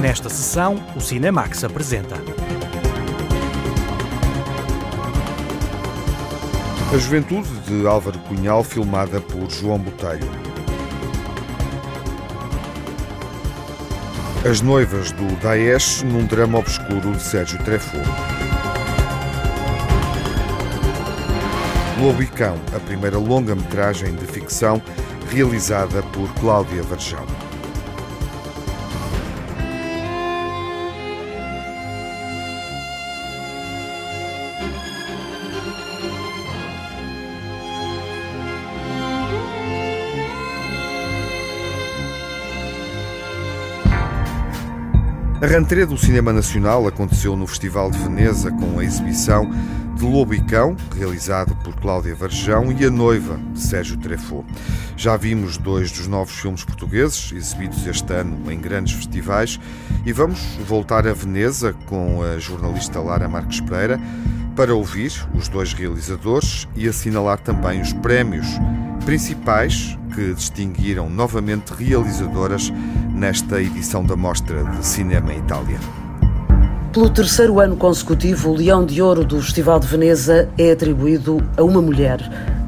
Nesta sessão, o Cinemax apresenta. A Juventude de Álvaro Cunhal, filmada por João Botelho. As Noivas do Daesh, num drama obscuro de Sérgio Treffaut. Lobo e Cão, a primeira longa-metragem de ficção realizada por Cláudia Varjão. A rentrée do cinema nacional aconteceu no Festival de Veneza com a exibição de Lobo e Cão, realizado por Cláudia Varjão, e A Noiva, de Sérgio Treffaut. Já vimos dois dos novos filmes portugueses, exibidos este ano em grandes festivais, e vamos voltar a Veneza com a jornalista Lara Marques Pereira para ouvir os dois realizadores e assinalar também os prémios principais que distinguiram novamente realizadoras nesta edição da Mostra de Cinema em Itália. Pelo terceiro ano consecutivo, o Leão de Ouro do Festival de Veneza é atribuído a uma mulher.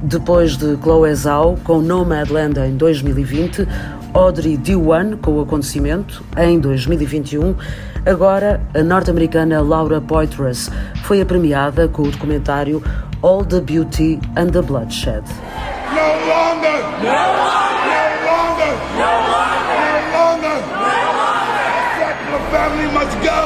Depois de Chloe Zhao, com Nomadland em 2020, Audrey Diwan, com o acontecimento, em 2021, agora a norte-americana Laura Poitras foi a premiada com o documentário All the Beauty and the Bloodshed. No longer! No longer! Family must go!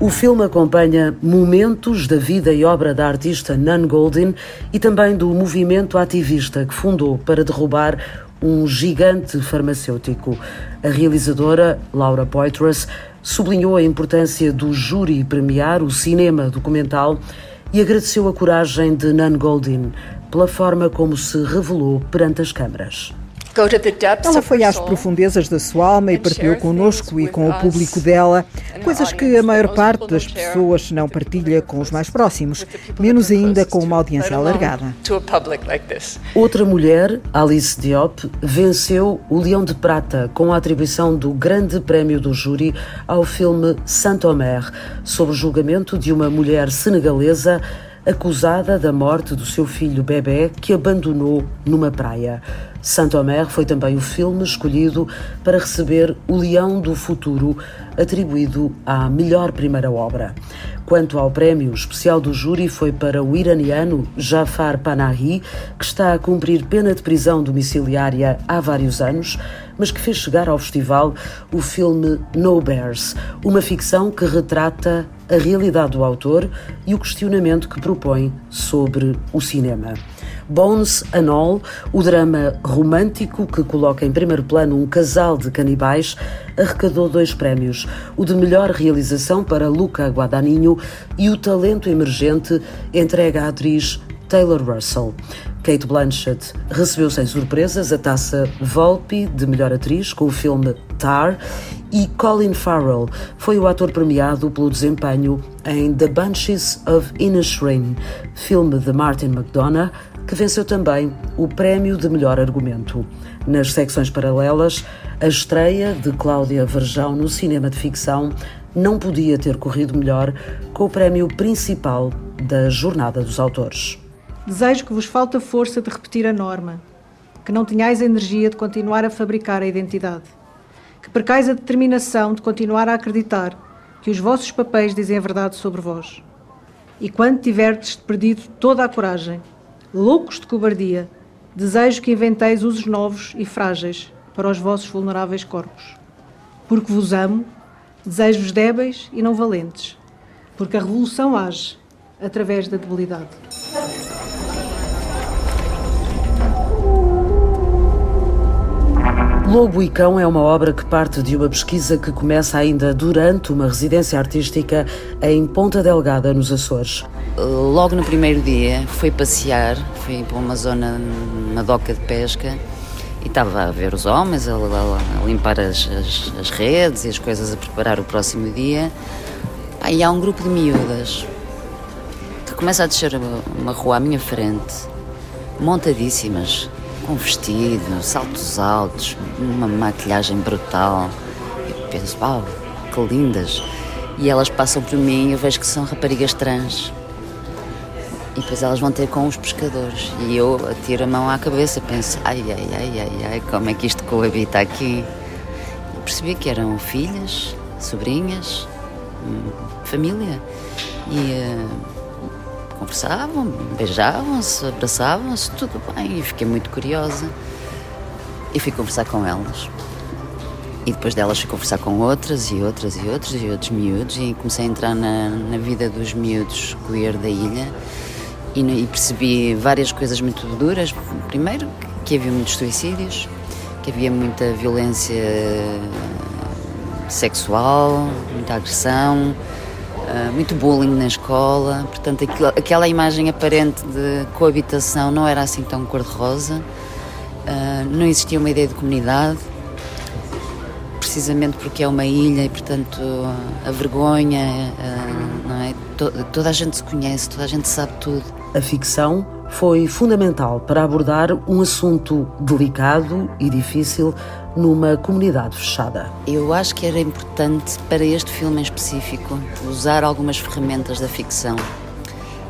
O filme acompanha momentos da vida e obra da artista Nan Goldin e também do movimento ativista que fundou para derrubar um gigante farmacêutico. A realizadora, Laura Poitras, sublinhou a importância do júri premiar o cinema documental e agradeceu a coragem de Nan Goldin pela forma como se revelou perante as câmaras. Ela foi às profundezas da sua alma e partilhou connosco e com o público dela coisas que a maior parte das pessoas não partilha com os mais próximos, menos ainda com uma audiência alargada. Outra mulher, Alice Diop, venceu o Leão de Prata com a atribuição do Grande Prémio do Júri ao filme Saint-Omer, sobre o julgamento de uma mulher senegalesa acusada da morte do seu filho bebê que abandonou numa praia. Saint-Omer foi também o filme escolhido para receber o Leão do Futuro, atribuído à melhor primeira obra. Quanto ao prémio especial do júri, foi para o iraniano Jafar Panahi, que está a cumprir pena de prisão domiciliária há vários anos, mas que fez chegar ao festival o filme No Bears, uma ficção que retrata a realidade do autor e o questionamento que propõe sobre o cinema. Bones and All, o drama romântico que coloca em primeiro plano um casal de canibais, arrecadou dois prémios: o de melhor realização para Luca Guadagnino e o talento emergente entregue à atriz Taylor Russell. Kate Blanchett recebeu sem surpresas a taça Volpe de melhor atriz com o filme Tar e Colin Farrell foi o ator premiado pelo desempenho em The Bunches of Inisherin, filme de Martin McDonough, que venceu também o prémio de melhor argumento. Nas secções paralelas, a estreia de Cláudia Verjão no cinema de ficção não podia ter corrido melhor com o prémio principal da Jornada dos Autores. Desejo que vos falte a força de repetir a norma, que não tenhais a energia de continuar a fabricar a identidade, que percais a determinação de continuar a acreditar que os vossos papéis dizem a verdade sobre vós. E quando tiverdes perdido toda a coragem, loucos de cobardia, desejo que inventeis usos novos e frágeis para os vossos vulneráveis corpos. Porque vos amo, desejo-vos débeis e não valentes, porque a revolução age através da debilidade. Lobo e Cão é uma obra que parte de uma pesquisa que começa ainda durante uma residência artística em Ponta Delgada, nos Açores. Logo no primeiro dia foi passear, fui para uma zona, uma doca de pesca e estava a ver os homens a, a, a limpar as, as, as, redes e as coisas a preparar o próximo dia. Aí há um grupo de miúdas que começa a descer uma rua à minha frente montadíssimas, com vestido, saltos altos, uma maquilhagem brutal. Eu penso, uau, que lindas. E elas passam por mim e eu vejo que são raparigas trans. E depois elas vão ter com os pescadores. E eu atiro a mão à cabeça, penso, ai, ai, ai, ai, ai, como é que isto coabita aqui? E percebi que eram filhas, sobrinhas, hum, família. E uh, conversavam, beijavam-se, abraçavam-se, tudo bem. E fiquei muito curiosa. E fui conversar com elas. E depois delas fui conversar com outras e outras e outros e outros miúdos e comecei a entrar na, na vida dos miúdos queer da ilha e, e percebi várias coisas muito duras. Primeiro, que havia muitos suicídios, que havia muita violência sexual, muita agressão, muito bullying na escola. Portanto, aquela imagem aparente de coabitação não era assim tão cor-de-rosa. Eh, não existia uma ideia de comunidade, precisamente porque é uma ilha e, portanto, a vergonha, não é? toda a gente se conhece, toda a gente sabe tudo. A ficção foi fundamental para abordar um assunto delicado e difícil numa comunidade fechada. Eu acho que era importante para este filme em específico usar algumas ferramentas da ficção.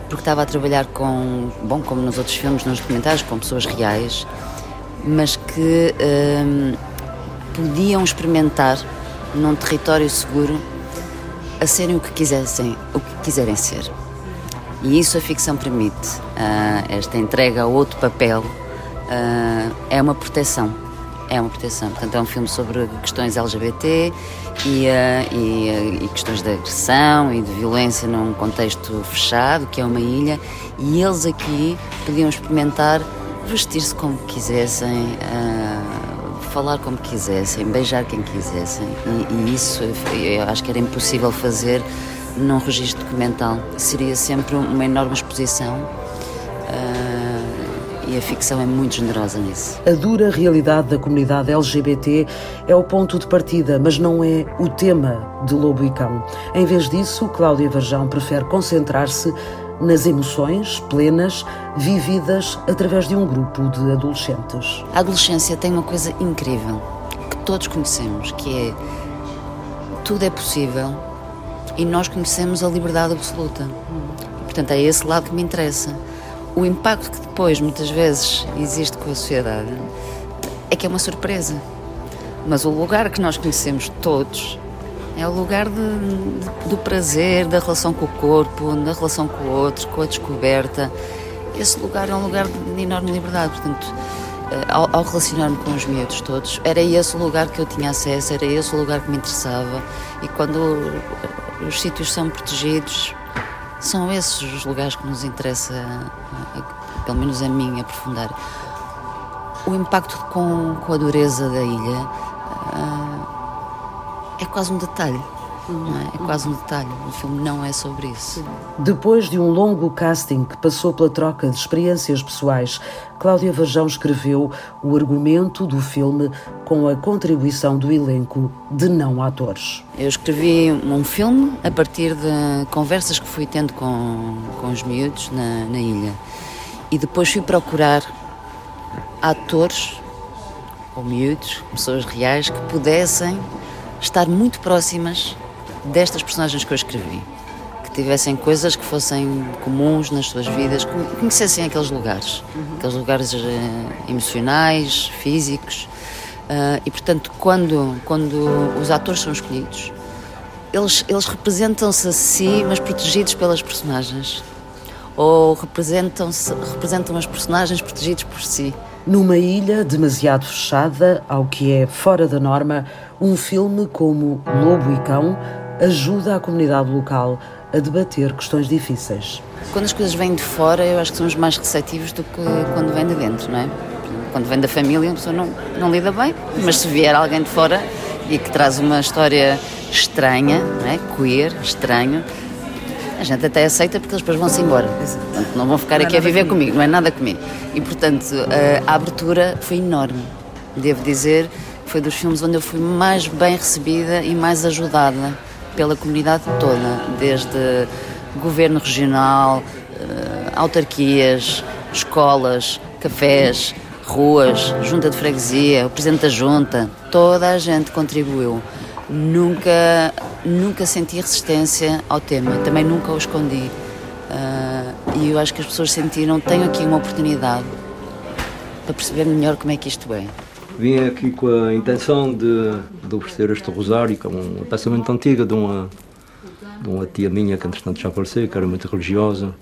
Porque estava a trabalhar com, bom, como nos outros filmes, nos documentários, com pessoas reais, mas que hum, podiam experimentar num território seguro a serem o que quisessem, o que quiserem ser. E isso a ficção permite. Uh, esta entrega a outro papel uh, é uma proteção. É uma proteção. Portanto, é um filme sobre questões LGBT e, uh, e, e, questões de agressão e de violência num contexto fechado, que é uma ilha, e eles aqui podiam experimentar vestir-se como quisessem, falar como quisessem, beijar quem quisessem. E, e isso eu acho que era impossível fazer num registro documental. Seria sempre uma enorme exposição uh, e a ficção é muito generosa nisso. A dura realidade da comunidade LGBT é o ponto de partida, mas não é o tema de Lobo e Cão. Em vez disso, Cláudia Varjão prefere concentrar-se nas emoções plenas vividas através de um grupo de adolescentes. A adolescência tem uma coisa incrível que todos conhecemos, que é tudo é possível e nós conhecemos a liberdade absoluta. E, portanto, é esse lado que me interessa. O impacto que depois, muitas vezes, existe com a sociedade é que é uma surpresa. Mas o lugar que nós conhecemos todos é o lugar de, de, do prazer, da relação com o corpo, da relação com o outro, com a descoberta. Esse lugar é um lugar de enorme liberdade. Portanto, eh, ao, ao relacionar-me com os miúdos todos, era esse o lugar que eu tinha acesso, era esse o lugar que me interessava. E quando os sítios são protegidos, são esses os lugares que nos interessa, pelo menos a mim, aprofundar. O impacto com, com a dureza da ilha uh, é quase um detalhe. É? é? quase um detalhe. O filme não é sobre isso. Depois de um longo casting que passou pela troca de experiências pessoais, Cláudia Vajão escreveu o argumento do filme com a contribuição do elenco de não atores. Eu escrevi um filme a partir de conversas que fui tendo com, com os miúdos na, na ilha. E depois fui procurar atores ou miúdos, pessoas reais que pudessem estar muito próximas destas personagens que eu escrevi. Que tivessem coisas que fossem comuns nas suas vidas, que conhecessem aqueles lugares, uhum. aqueles lugares uh, emocionais, físicos. Uh, e portanto, quando, quando os atores são escolhidos, eles, eles representam-se a si, mas protegidos pelas personagens. Ou representam, representam as personagens protegidos por si. Numa ilha demasiado fechada ao que é fora da norma, um filme como Lobo e Cão ajuda a comunidade local a debater questões difíceis. Quando as coisas vêm de fora, eu acho que somos mais receptivos do que quando vêm de dentro, não é? Quando vem da família, a pessoa não, não lida bem, mas se vier alguém de fora e que traz uma história estranha, não é? queer, estranho, a gente até aceita porque eles depois vão-se embora. Portanto, não vão ficar não é aqui a viver comigo. comigo, não é nada comigo. E, portanto, a abertura foi enorme. Devo dizer, foi dos filmes onde eu fui mais bem recebida e mais ajudada pela comunidade toda, desde governo regional, eh, autarquias, escolas, cafés, ruas, junta de freguesia, o presidente da junta, toda a gente contribuiu. Nunca, nunca senti resistência ao tema, também nunca o escondi. Uh, e eu acho que as pessoas sentiram, tenho aqui uma oportunidade para perceber melhor como é que isto é. Vim aqui com a intenção de, de oferecer este rosário, que é uma peça muito antiga de uma, de uma tia minha que entretanto já faleceu, que era muito religiosa.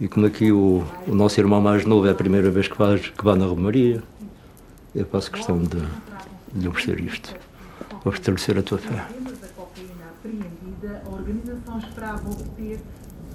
E como aqui o, o nosso irmão mais novo é a primeira vez que, faz, que vai na Romaria, eu faço questão de, de lhe oferecer isto, para fortalecer a tua fé. A organização esperava obter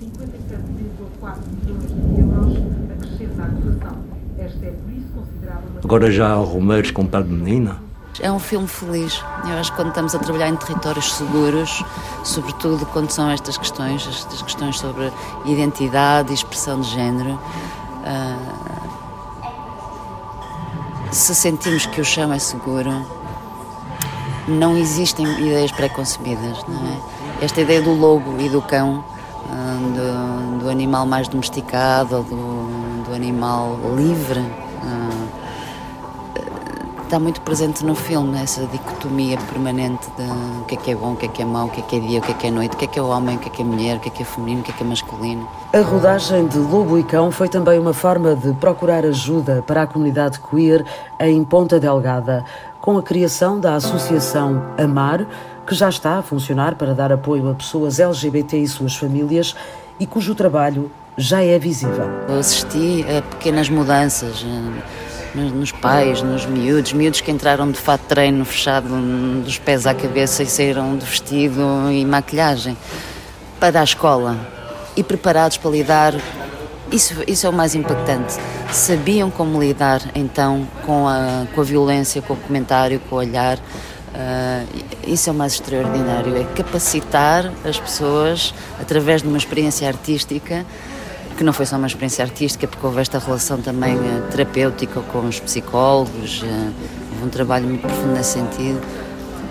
57,4 milhões de euros acrescenta à acusação. Esta por isso considerada Agora já há Romeiros com pé de menina? É um filme feliz. Eu acho que quando estamos a trabalhar em territórios seguros, sobretudo quando são estas questões, estas questões sobre identidade e expressão de género, uh, se sentimos que o chão é seguro, não existem ideias pré-concebidas. É? Esta ideia do lobo e do cão, uh, do, do, animal mais domesticado, do, do animal livre. Uh, está muito presente no filme, essa dicotomia permanente de o que é que é bom, o que é que é mau, o que é que é dia, o que é que é noite, o que é que é homem, o que é que é mulher, o que é que é feminino, o que é que é masculino. A rodagem de Lobo e Cão foi também uma forma de procurar ajuda para a comunidade queer em Ponta Delgada, com a criação da Associação Amar, que já está a funcionar para dar apoio a pessoas LGBT e suas famílias e cujo trabalho já é visível. Eu assisti a pequenas mudanças eh, nos pais, nos miúdos, miúdos que entraram de fato treino fechado dos pés à cabeça e saíram de vestido e maquilhagem para a escola e preparados para lidar. Isso, isso é o mais impactante. Sabiam como lidar então com a, com a violência, com o comentário, com o olhar. Uh, isso é o mais extraordinário, é capacitar as pessoas através de uma experiência artística que não foi só uma experiência artística, porque houve esta relação também uh, terapêutica com os psicólogos, uh, houve um trabalho muito profundo nesse sentido.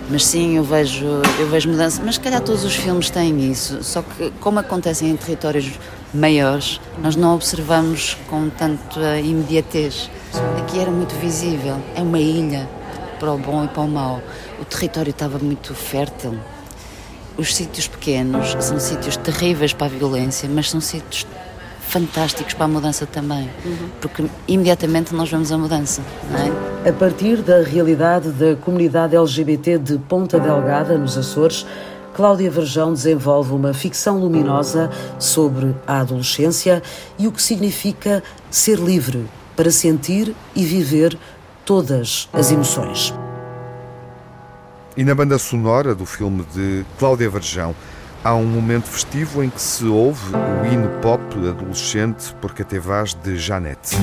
Mas sim, eu vejo, eu vejo mudança. Mas se calhar todos os filmes têm isso, só que como acontecem em territórios maiores, nós não observamos com tanta imediatez. Aqui era muito visível, é uma ilha para o bom e para o mau. O território estava muito fértil. Os sítios pequenos são sítios terríveis para a violência, mas são sítios fantásticos para a mudança também, uhum. porque imediatamente nós vemos a mudança, não é? A partir da realidade da comunidade LGBT de Ponta Delgada, nos Açores, Cláudia Verjão desenvolve uma ficção luminosa sobre a adolescência e o que significa ser livre para sentir e viver todas as emoções. E na banda sonora do filme de Cláudia Verjão, Há um momento festivo em que se ouve o hino pop adolescente por Catevaz de Janete.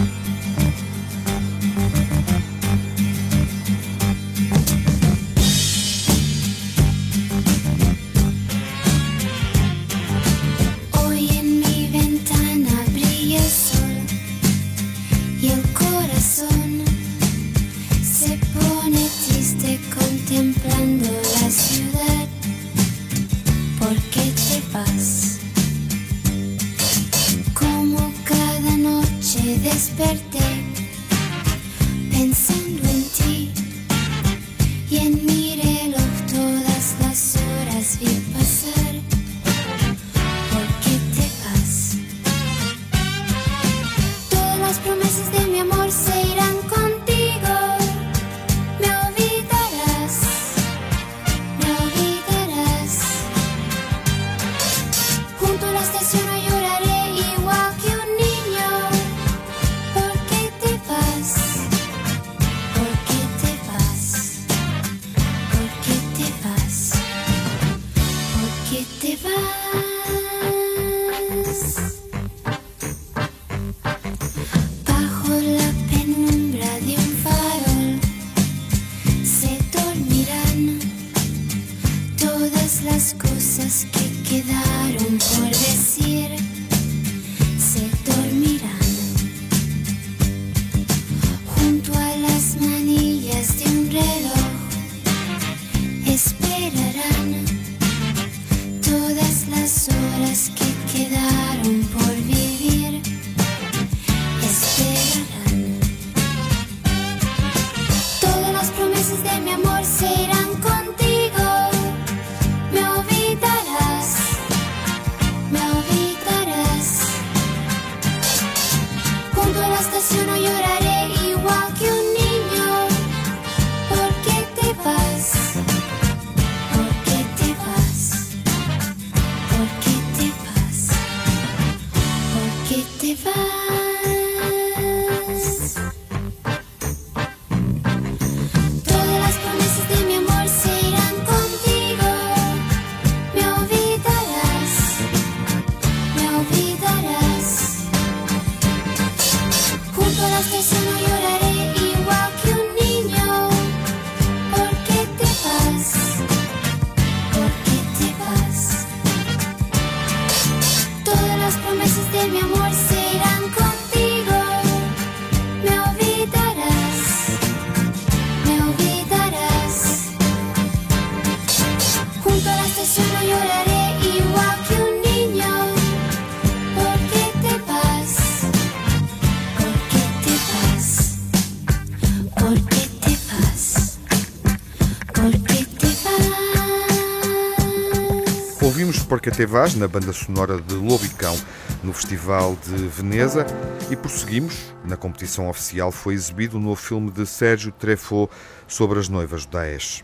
Na banda sonora de Lobicão no Festival de Veneza e prosseguimos. Na competição oficial foi exibido o novo filme de Sérgio Treffaut sobre as noivas do Daesh.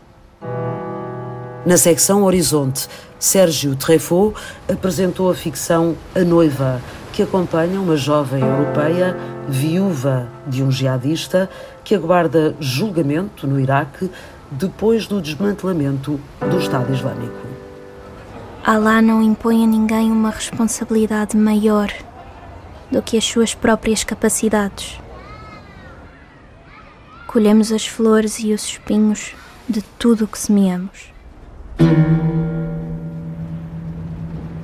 Na secção Horizonte, Sérgio Treffaut apresentou a ficção A Noiva, que acompanha uma jovem europeia viúva de um jihadista que aguarda julgamento no Iraque depois do desmantelamento do Estado Islâmico. Allah não impõe a ninguém uma responsabilidade maior do que as suas próprias capacidades. Colhemos as flores e os espinhos de tudo o que semeamos.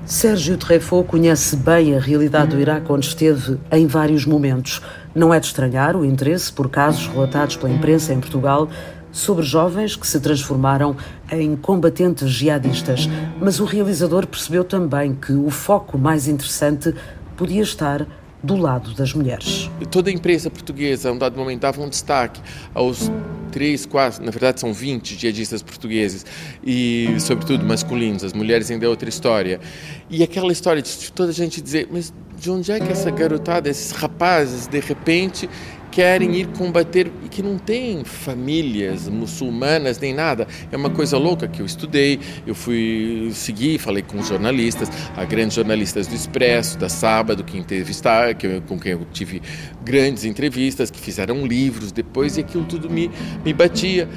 Sérgio Treffaut conhece bem a realidade do Iraque, onde esteve em vários momentos. Não é de estranhar o interesse por casos relatados pela imprensa em Portugal sobre jovens que se transformaram em combatentes jihadistas. Mas o realizador percebeu também que o foco mais interessante podia estar do lado das mulheres. Toda a imprensa portuguesa, a um dado momento, dava um destaque aos três, quatro, na verdade são 20 jihadistas portugueses, e sobretudo masculinos, as mulheres ainda é outra história. E aquela história de toda a gente dizer, mas de onde é que essa garotada, esses rapazes, de repente querem ir combater e que não tem famílias muçulmanas nem nada. É uma coisa louca que eu estudei, eu fui seguir, falei com jornalistas, a grandes jornalistas do Expresso, da Sábado, que entrevistar, que, com quem eu tive grandes entrevistas, que fizeram livros depois e aquilo tudo me, me batia.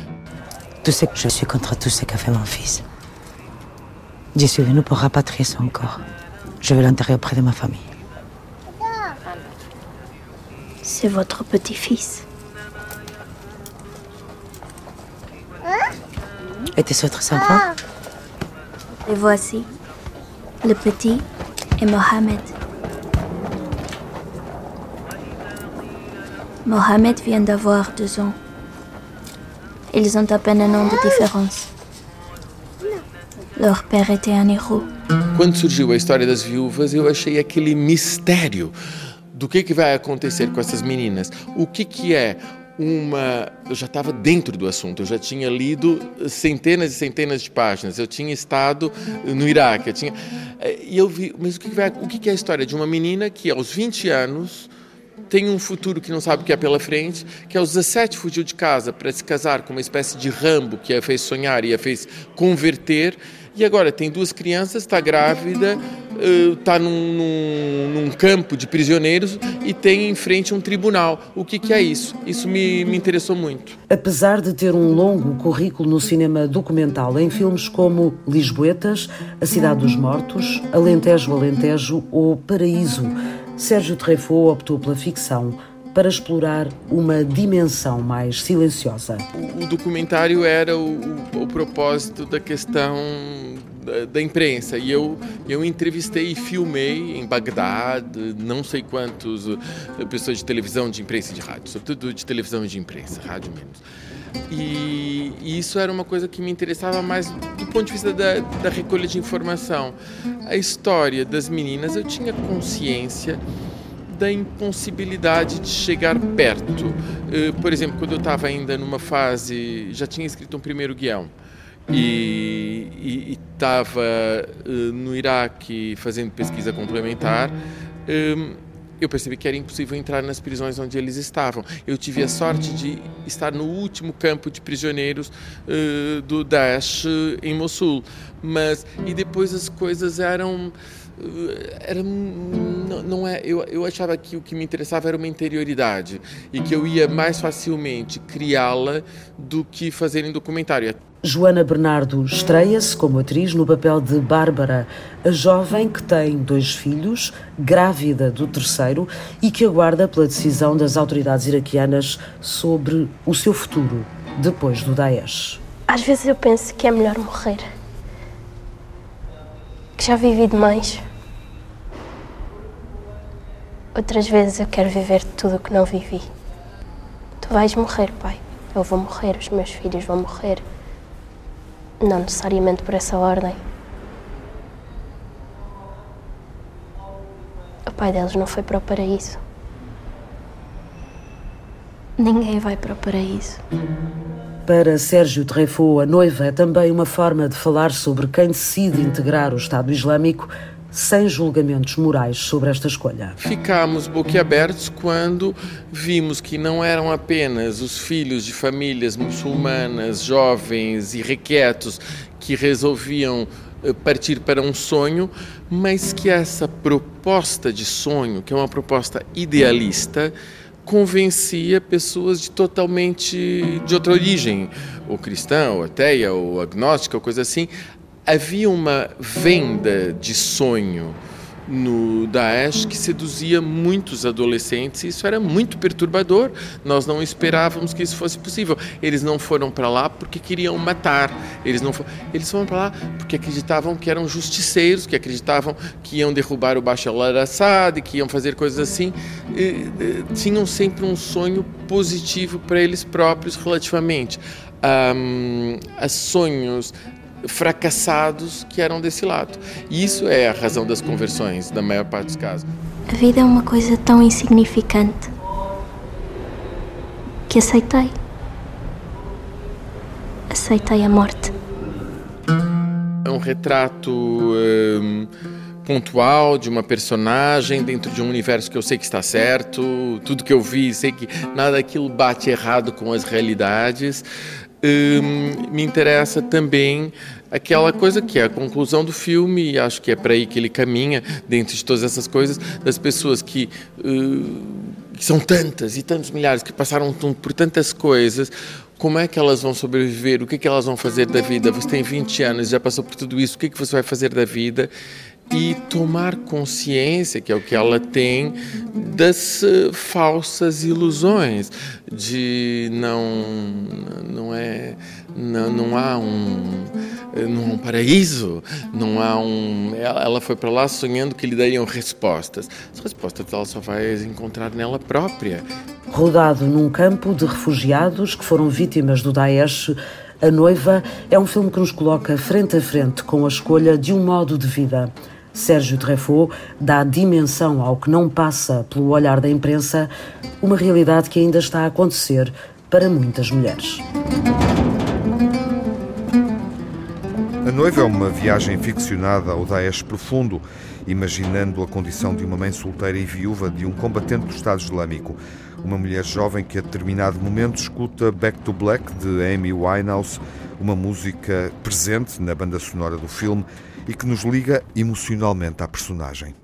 Tu sais que je suis contre tout ce qu'a fait mon fils. Je suis venu pour rapatrier son corps. Je vais l'enterrer auprès de ma famille. C'est votre petit-fils. Et tes autres enfants? Les voici. Le petit et Mohamed. Mohamed vient d'avoir deux ans. Ils ont à peine un an de différence. Leur père était un héros. Quando surgiu a história das viúvas, eu achei aquele mistério do que, que vai acontecer com essas meninas. O que, que é uma. Eu já estava dentro do assunto, eu já tinha lido centenas e centenas de páginas, eu tinha estado no Iraque, eu tinha. E eu vi, mas o que, vai, o que é a história de uma menina que aos 20 anos tem um futuro que não sabe o que é pela frente, que aos 17 fugiu de casa para se casar com uma espécie de Rambo que a fez sonhar e a fez converter, e agora tem duas crianças, está grávida, está num, num, num, campo de prisioneiros e tem em frente um tribunal. O que, que é isso? Isso me, me interessou muito. Apesar de ter um longo currículo no cinema documental, em filmes como Lisboetas, A Cidade dos Mortos, Alentejo Alentejo ou Paraíso, Sérgio Treffaut optou pela ficção para explorar uma dimensão mais silenciosa. O, documentário era o, o, o propósito da questão da, imprensa e eu eu entrevistei e filmei em Bagdá não sei quantos uh, pessoas de televisão, de imprensa e de rádio, sobretudo de televisão e de imprensa, rádio menos. E, e, isso era uma coisa que me interessava mais do ponto de vista da, da recolha de informação. A história das meninas, eu tinha consciência da impossibilidade de chegar perto. Uh, por exemplo, quando eu estava ainda numa fase, já tinha escrito um primeiro guião e estava uh, no Iraque fazendo pesquisa complementar. Um, eu percebi que era impossível entrar nas prisões onde eles estavam. Eu tive a sorte de estar no último campo de prisioneiros uh, do Daesh em Mossul, mas e depois as coisas eram era não, não, é eu, eu achava que o que me interessava era uma interioridade e que eu ia mais facilmente criá-la do que fazer em documentário Joana Bernardo estreia-se como atriz no papel de Bárbara, a jovem que tem dois filhos, grávida do terceiro e que aguarda pela decisão das autoridades iraquianas sobre o seu futuro depois do Daesh. Às vezes eu penso que é melhor morrer. Que já vivi demais. Outras vezes eu quero viver tudo o que não vivi. Tu vais morrer, pai. Eu vou morrer, os meus filhos vão morrer. Não necessariamente por essa ordem. O pai deles não foi para o paraíso. Ninguém vai para o paraíso. Para Sérgio Treffaut, a noiva é também uma forma de falar sobre quem decide integrar o Estado Islâmico sem julgamentos morais sobre esta escolha. Ficámos boquiabertos quando vimos que não eram apenas os filhos de famílias muçulmanas, jovens e requietos, que resolviam eh, partir para um sonho, mas que essa proposta de sonho, que é uma proposta idealista, convencia pessoas de totalmente de outra origem, ou cristã, ou ateia, ou agnóstica, ou coisa assim, havia uma venda de sonho no Daesh que seduzia muitos adolescentes e isso era muito perturbador. Nós não esperávamos que isso fosse possível. Eles não foram para lá porque queriam matar. Eles não foram, eles foram para lá porque acreditavam que eram justiceiros, que acreditavam que iam derrubar o Bashar al-Assad, que iam fazer coisas assim. E, e, tinham sempre um sonho positivo para eles próprios relativamente. A sonhos fracassados que eram desse lado. E isso é a razão das conversões, na maior parte dos casos. A vida é uma coisa tão insignificante que aceitei. Aceitei a morte. É um retrato hum, pontual de uma personagem dentro de um universo que eu sei que está certo, tudo que eu vi, sei que nada daquilo bate errado com as realidades. Hum, me interessa também aquela coisa que é a conclusão do filme, e acho que é para aí que ele caminha, dentro de todas essas coisas, das pessoas que, uh, que são tantas e tantos milhares, que passaram por tantas coisas, como é que elas vão sobreviver, o que, que elas vão fazer da vida. Você tem 20 anos, já passou por tudo isso, o que, que você vai fazer da vida? E tomar consciência, que é o que ela tem, das uh, falsas ilusões de não não é não, não há um não há um paraíso, não há um ela, ela foi para lá sonhando que lhe dariam respostas. As respostas ela só vai encontrar nela própria. Rodado num campo de refugiados que foram vítimas do Daesh, a Noiva é um filme que nos coloca frente a frente com a escolha de um modo de vida. Sérgio Treffaut dá dimensão ao que não passa pelo olhar da imprensa, uma realidade que ainda está a acontecer para muitas mulheres. A noiva é uma viagem ficcionada ao Daesh profundo, imaginando a condição de uma mãe solteira e viúva de um combatente do Estado Islâmico. Uma mulher jovem que a determinado momento escuta Back to Black de Amy Winehouse, uma música presente na banda sonora do filme e que nos liga emocionalmente à personagem.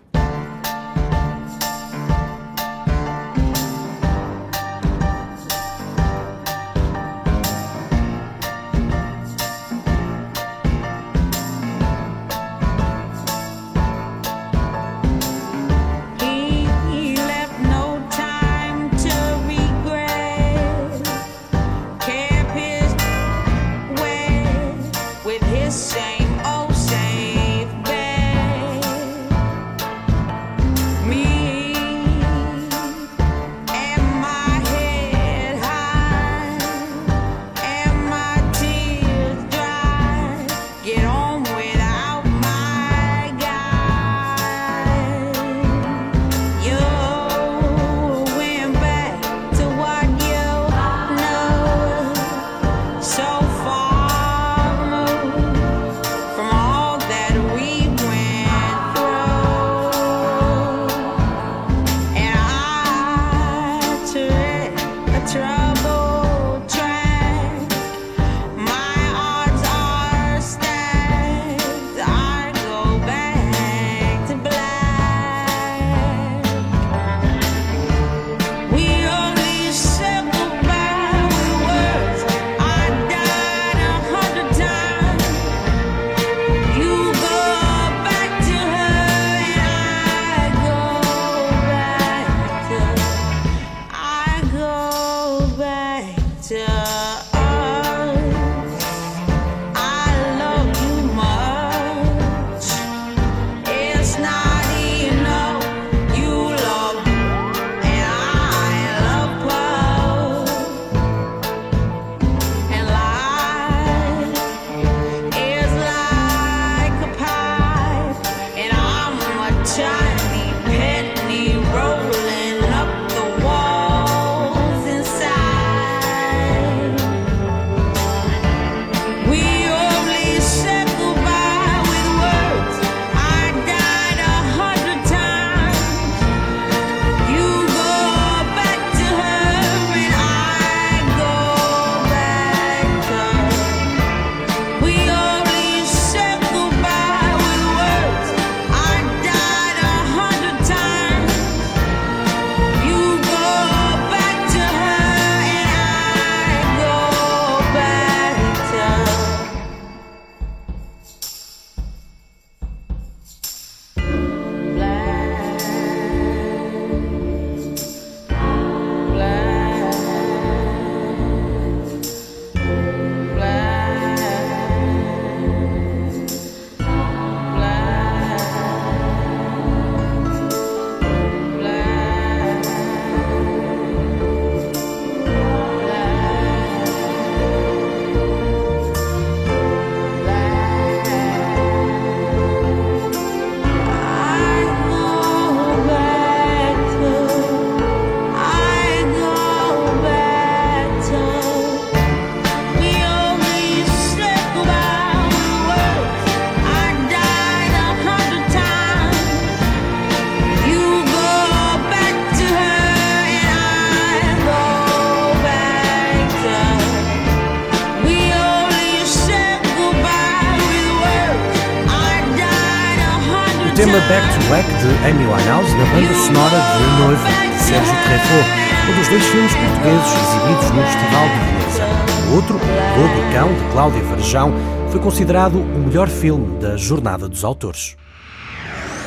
Tema Back to Black de Amy Winehouse na banda sonora de Noiva, de Sérgio Treffaut, um dos dois filmes portugueses exibidos no Festival de Veneza. O outro, Lobo e Cão, de Cláudia Varjão, foi considerado o melhor filme da Jornada dos Autores.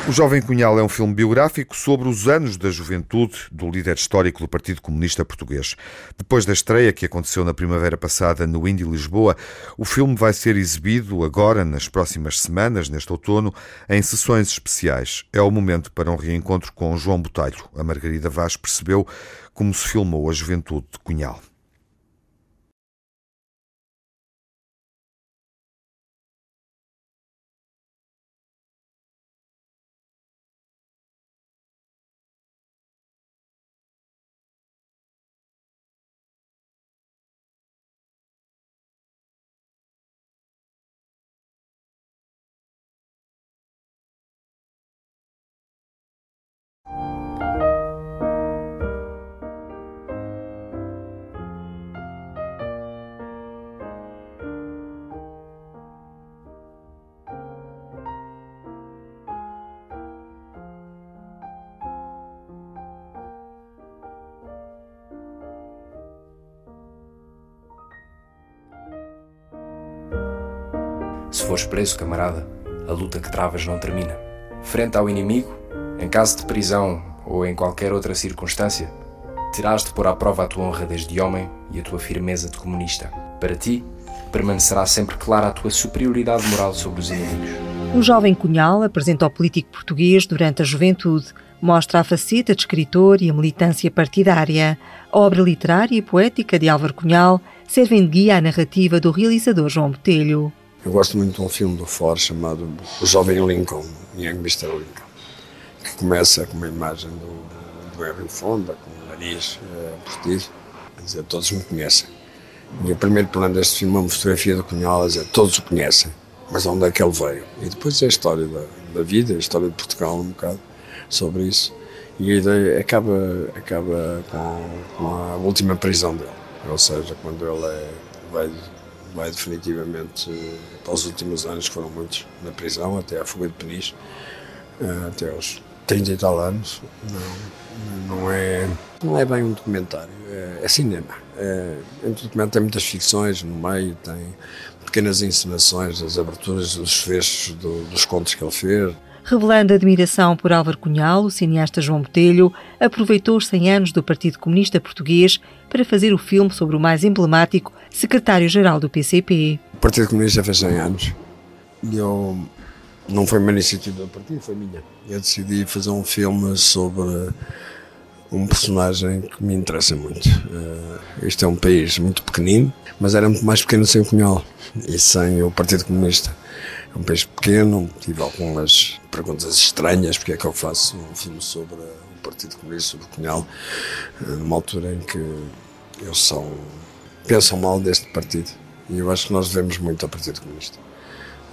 O Jovem Cunhal é um filme biográfico sobre os anos da juventude do líder histórico do Partido Comunista Português. Depois da estreia que aconteceu na primavera passada no Indy Lisboa, o filme vai ser exibido agora, nas próximas semanas, neste outono, em sessões especiais. É o momento para um reencontro com João Botelho. A Margarida Vaz percebeu como se filmou a juventude de Cunhal. Se fores preso, camarada, a luta que travas não termina. Frente ao inimigo, em caso de prisão ou em qualquer outra circunstância, terás de pôr à prova a tua honradez de homem e a tua firmeza de comunista. Para ti, permanecerá sempre clara a tua superioridade moral sobre os inimigos. O jovem Cunhal apresenta ao político português durante a juventude, mostra a faceta de escritor e a militância partidária. A obra literária e poética de Álvaro Cunhal servem de guia à narrativa do realizador João Botelho. Eu gosto muito de um filme do Ford chamado O Jovem Lincoln, Young Mr. Lincoln, que começa com uma imagem do, do Henry Fonda, com o nariz é, postiço, a dizer todos me conhecem. E o primeiro plano deste filme é uma fotografia do Cunhal a dizer todos o conhecem, mas onde é que ele veio? E depois é a história da, da vida, a história de Portugal um bocado sobre isso. E a ideia acaba, acaba com, com a última prisão dele, ou seja, quando ele é, vai vai definitivamente para os últimos anos, que foram muitos na prisão, até à fuga de Peniche, eh, até aos 30 e tal anos. Não, não, é, não é bem um documentário, é, é cinema. É, um documento tem muitas ficções no meio, tem pequenas encenações, as aberturas, os fechos do, dos contos que ele fez. Revelando admiração por Álvaro Cunhal, o cineasta João Botelho aproveitou os 100 anos do Partido Comunista Português para fazer o filme sobre o mais emblemático secretário-geral do PCP. O Partido Comunista fez 100 anos e eu não foi uma iniciativa do partido, foi minha. Eu decidi fazer um filme sobre um personagem que me interessa muito. Uh, este é um país muito pequenino, mas era muito mais pequeno sem o Cunhal e sem o Partido Comunista. É um país pequeno, tive algumas perguntas estranhas, porque é que eu faço um filme sobre o Partido Comunista, sobre o Cunhal, uh, numa altura em que eles são, pensam mal deste partido. E eu acho que nós devemos muito ao Partido Comunista.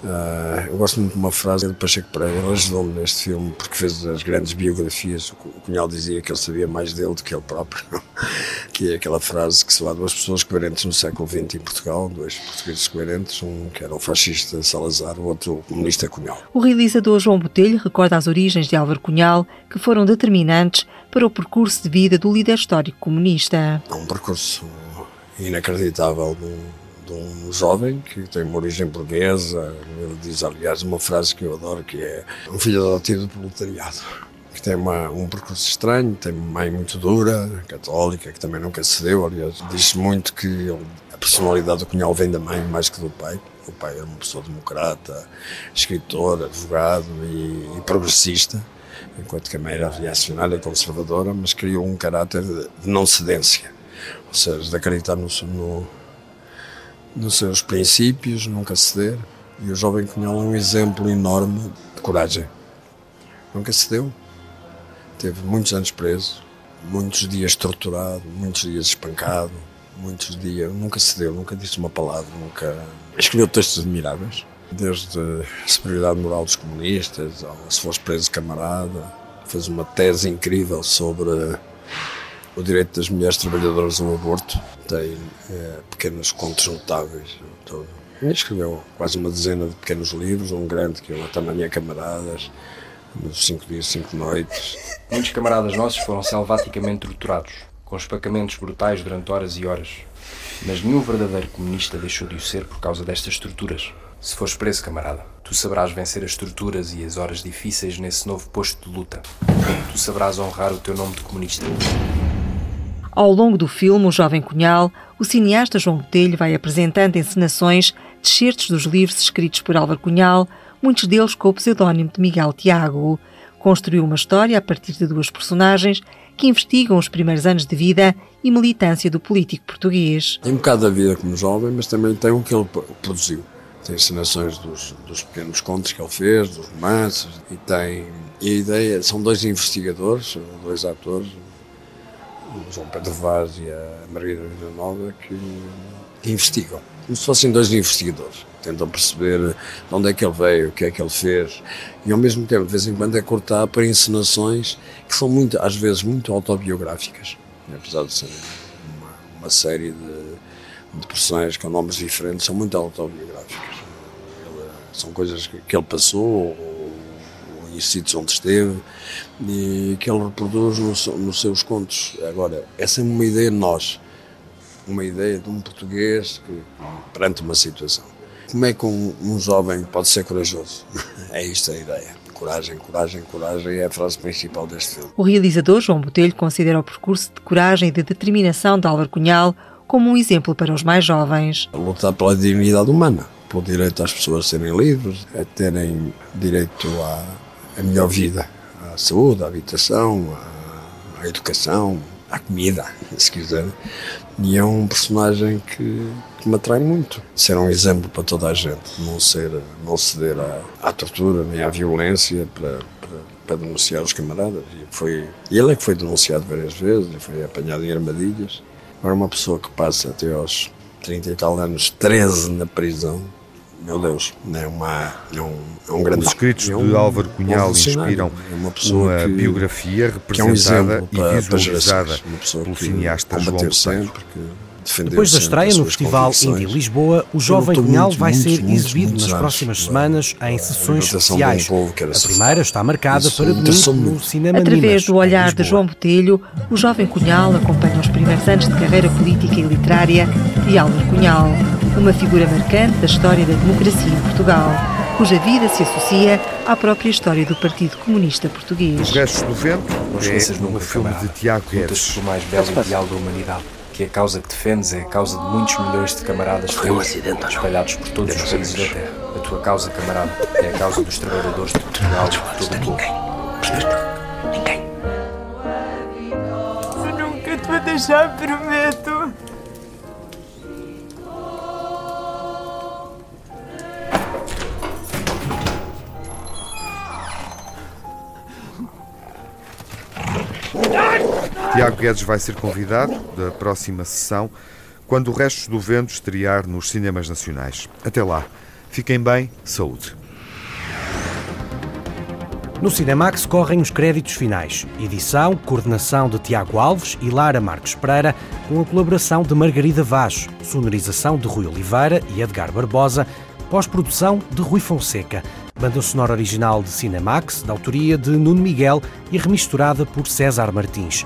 Uh, eu gosto muito de uma frase do Pacheco Pereira, ele ajudou-me neste filme porque fez as grandes biografias. O Cunhal dizia que ele sabia mais dele do que ele próprio, que é aquela frase que só há duas pessoas coerentes no século XX em Portugal, dois portugueses coerentes, um que era o fascista Salazar, o outro o comunista Cunhal. O realizador João Botelho recorda as origens de Álvaro Cunhal que foram determinantes para o percurso de vida do líder histórico comunista. É um percurso inacreditável de um jovem que tem uma origem burguesa. Ele diz, aliás, uma frase que eu adoro, que é um filho adotivo do proletariado. Que tem uma, um percurso estranho, tem uma mãe muito dura, católica, que também nunca cedeu. Aliás, diz muito que ele, a personalidade do Cunhal vem da mãe mais que do pai. O pai era uma pessoa democrata, escritor, advogado e, e progressista enquanto que a mãe era reacionária e conservadora, mas criou um caráter de não cedência, ou seja, de acreditar no, no, nos seus princípios, nunca ceder. E o jovem Cunhal é um exemplo enorme de coragem. Nunca cedeu. Teve muitos anos preso, muitos dias torturado, muitos dias espancado, muitos dias. Nunca cedeu, nunca disse uma palavra, nunca. Escreveu textos admiráveis, desde a superioridade moral dos comunistas, ao se fosse preso camarada. Fez uma tese incrível sobre o direito das mulheres trabalhadoras ao aborto. Tem é, pequenos contos notáveis. Todo. Escreveu quase uma dezena de pequenos livros, um grande que é o Tamanha Camaradas, Nos cinco dias, cinco noites. Muitos camaradas nossos foram selvaticamente torturados, com espacamentos brutais durante horas e horas. Mas nenhum verdadeiro comunista deixou de o ser por causa destas torturas. Se fores preso, camarada, tu saberás vencer as torturas e as horas difíceis nesse novo posto de luta. Tu saberás honrar o teu nome de comunista. Ao longo do filme O Jovem Cunhal, o cineasta João Botelho vai apresentando encenações de certos dos livros escritos por Álvaro Cunhal, muitos deles com o pseudónimo de Miguel Tiago. Construiu uma história a partir de duas personagens que investigam os primeiros anos de vida e militância do político português. Tem um bocado da vida como jovem, mas também tem o que ele produziu. Tem encenações dos, dos pequenos contos que ele fez, dos romances, e tem. E a ideia. São dois investigadores, dois atores, o João Pedro Vaz e a Margarida Nova, que, que investigam. Como se fossem dois investigadores. Tentam perceber de onde é que ele veio, o que é que ele fez. E ao mesmo tempo, de vez em quando, é cortar para encenações que são, muito, às vezes, muito autobiográficas. Apesar de ser uma, uma série de, de personagens com nomes diferentes, são muito autobiográficas. Ele, são coisas que, que ele passou, em sítios onde esteve, e que ele reproduz no, nos seus contos. Agora, é sempre uma ideia de nós, uma ideia de um português que, perante uma situação. Como é que um, um jovem pode ser corajoso? é isto a ideia. Coragem, coragem, coragem é a frase principal deste filme. O realizador João Botelho considera o percurso de coragem e de determinação de Álvaro Cunhal como um exemplo para os mais jovens. Lutar pela dignidade humana, pelo direito às pessoas serem livres, a terem direito à, à melhor vida, à saúde, à habitação, à, educação, à comida, se quiser. E é um personagem que, que, me atrai muito. Ser um exemplo para toda a gente, não, ser, não ceder à, à tortura nem à violência para, para, para, denunciar os camaradas. E foi, ele é que foi denunciado várias vezes, foi apanhado em armadilhas. Agora, uma pessoa que passa até aos 30 e tal anos, 13 na prisão, meu Deus, é, uma, é, um, é um grande... Os escritos é um, de Álvaro Cunhal inspiram é uma, uma que, biografia representada um e visualizada pelo cineasta João Botelho. Depois da estreia no Festival Indie Lisboa, o Jovem Cunhal vai ser exibido nas próximas semanas em sessões especiais. A primeira está marcada para domingo no Cinema Através do olhar de João Botelho, o Jovem Cunhal acompanha os primeiros anos de carreira política e literária de Álvaro Cunhal, uma figura marcante da história da democracia em Portugal, cuja vida se associa à própria história do Partido Comunista Português. Os Restos do Vento é um filme de Tiago Guedes. o mais belo ideal da humanidade que a causa que defendes é a causa de muitos milhões de camaradas Foi um acidente, espalhados por todos os países da Terra. A tua causa, camarada, é a causa dos trabalhadores de Portugal e de todo o povo. Ninguém. Eu nunca te vou deixar, prometo. Tiago Guedes vai ser convidado da próxima sessão quando o Restos do Vento estrear nos cinemas nacionais. Até lá, fiquem bem, saúde. No Cinemax correm os créditos finais. Edição, coordenação de Tiago Alves e Lara Marques Pereira, com a colaboração de Margarida Vaz, sonorização de Rui Oliveira e Edgar Barbosa, pós-produção de Rui Fonseca, banda sonora original de Cinemax, da autoria de Nuno Miguel e remisturada por César Martins.